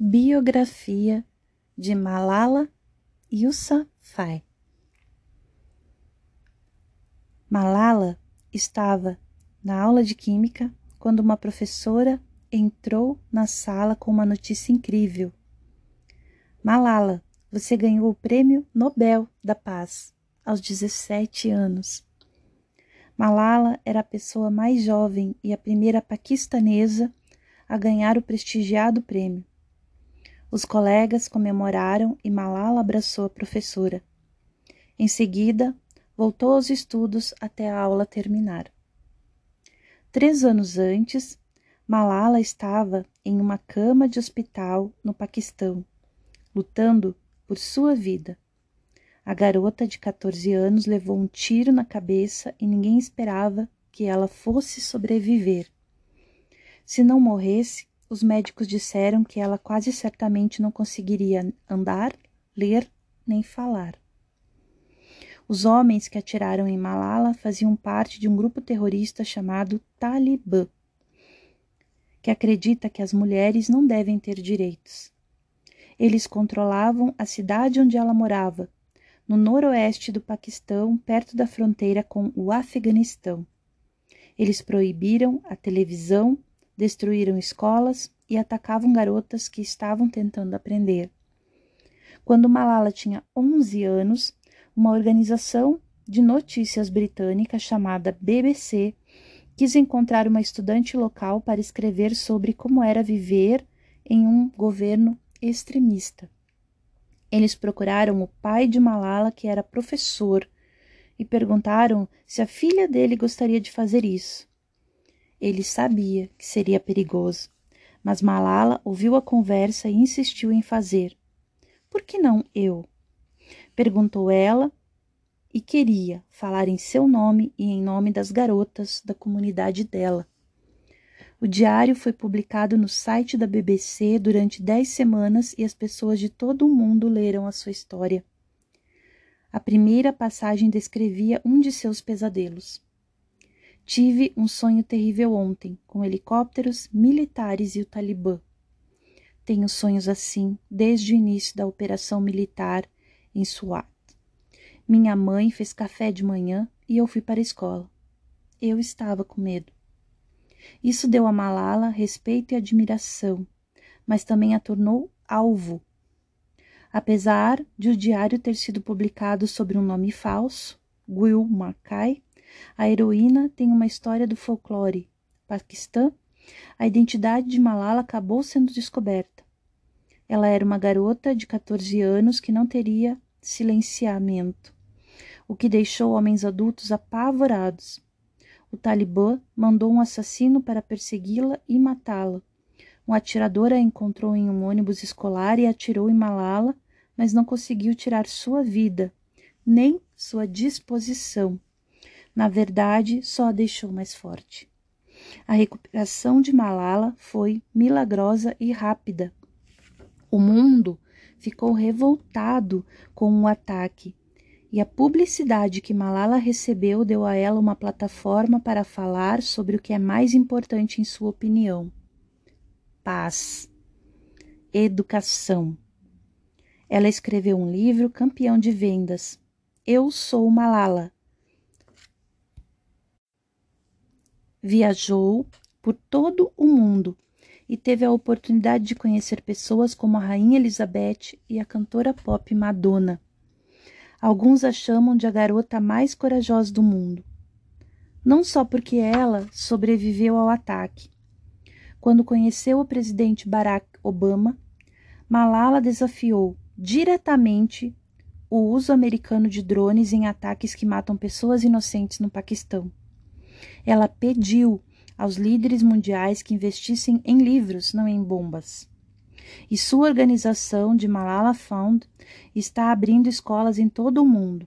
Biografia de Malala Yousafzai Malala estava na aula de química quando uma professora entrou na sala com uma notícia incrível. Malala, você ganhou o Prêmio Nobel da Paz aos 17 anos. Malala era a pessoa mais jovem e a primeira paquistanesa a ganhar o prestigiado prêmio. Os colegas comemoraram e Malala abraçou a professora. Em seguida, voltou aos estudos até a aula terminar. Três anos antes, Malala estava em uma cama de hospital no Paquistão, lutando por sua vida. A garota de 14 anos levou um tiro na cabeça e ninguém esperava que ela fosse sobreviver. Se não morresse, os médicos disseram que ela quase certamente não conseguiria andar, ler nem falar. Os homens que atiraram em Malala faziam parte de um grupo terrorista chamado Talibã, que acredita que as mulheres não devem ter direitos. Eles controlavam a cidade onde ela morava, no noroeste do Paquistão, perto da fronteira com o Afeganistão. Eles proibiram a televisão, destruíram escolas e atacavam garotas que estavam tentando aprender. Quando Malala tinha 11 anos, uma organização de notícias britânica chamada BBC quis encontrar uma estudante local para escrever sobre como era viver em um governo extremista. Eles procuraram o pai de Malala, que era professor, e perguntaram se a filha dele gostaria de fazer isso. Ele sabia que seria perigoso, mas Malala ouviu a conversa e insistiu em fazer. Por que não eu? Perguntou ela e queria falar em seu nome e em nome das garotas da comunidade dela. O diário foi publicado no site da BBC durante dez semanas e as pessoas de todo o mundo leram a sua história. A primeira passagem descrevia um de seus pesadelos. Tive um sonho terrível ontem, com helicópteros, militares e o Talibã. Tenho sonhos assim desde o início da operação militar em Swat. Minha mãe fez café de manhã e eu fui para a escola. Eu estava com medo. Isso deu a Malala respeito e admiração, mas também a tornou alvo. Apesar de o diário ter sido publicado sob um nome falso, Will Mackay, a heroína tem uma história do folclore. Paquistã, a identidade de Malala acabou sendo descoberta. Ela era uma garota de 14 anos que não teria silenciamento, o que deixou homens adultos apavorados. O Talibã mandou um assassino para persegui-la e matá-la. Um atirador a encontrou em um ônibus escolar e atirou em Malala, mas não conseguiu tirar sua vida, nem sua disposição. Na verdade, só a deixou mais forte. A recuperação de Malala foi milagrosa e rápida. O mundo ficou revoltado com o ataque, e a publicidade que Malala recebeu deu a ela uma plataforma para falar sobre o que é mais importante em sua opinião: paz, educação. Ela escreveu um livro campeão de vendas. Eu sou Malala, Viajou por todo o mundo e teve a oportunidade de conhecer pessoas como a Rainha Elizabeth e a cantora pop Madonna. Alguns a chamam de a garota mais corajosa do mundo. Não só porque ela sobreviveu ao ataque. Quando conheceu o presidente Barack Obama, Malala desafiou diretamente o uso americano de drones em ataques que matam pessoas inocentes no Paquistão. Ela pediu aos líderes mundiais que investissem em livros, não em bombas. E sua organização de Malala Fund está abrindo escolas em todo o mundo.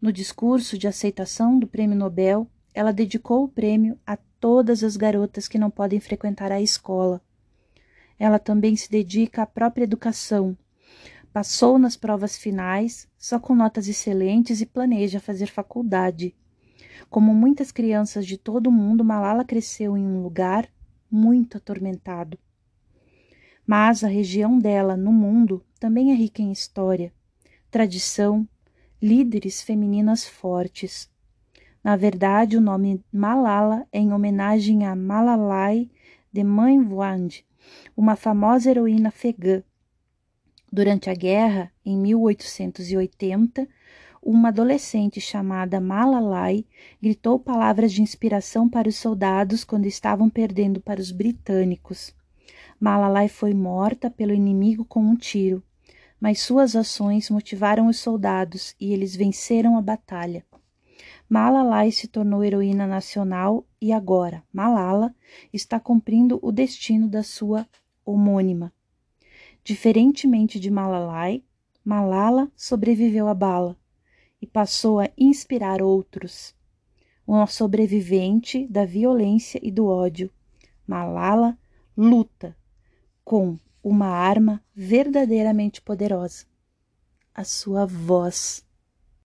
No discurso de aceitação do Prêmio Nobel, ela dedicou o prêmio a todas as garotas que não podem frequentar a escola. Ela também se dedica à própria educação. Passou nas provas finais, só com notas excelentes e planeja fazer faculdade. Como muitas crianças de todo o mundo, Malala cresceu em um lugar muito atormentado. Mas a região dela no mundo também é rica em história, tradição, líderes femininas fortes. Na verdade, o nome Malala é em homenagem a Malalai de Manvand, uma famosa heroína afegã. Durante a guerra, em 1880, uma adolescente chamada Malalai gritou palavras de inspiração para os soldados quando estavam perdendo para os britânicos. Malalai foi morta pelo inimigo com um tiro, mas suas ações motivaram os soldados e eles venceram a batalha. Malalai se tornou heroína nacional e agora Malala está cumprindo o destino da sua homônima. Diferentemente de Malalai, Malala sobreviveu à bala e passou a inspirar outros. Uma sobrevivente da violência e do ódio, Malala luta com uma arma verdadeiramente poderosa: a sua voz.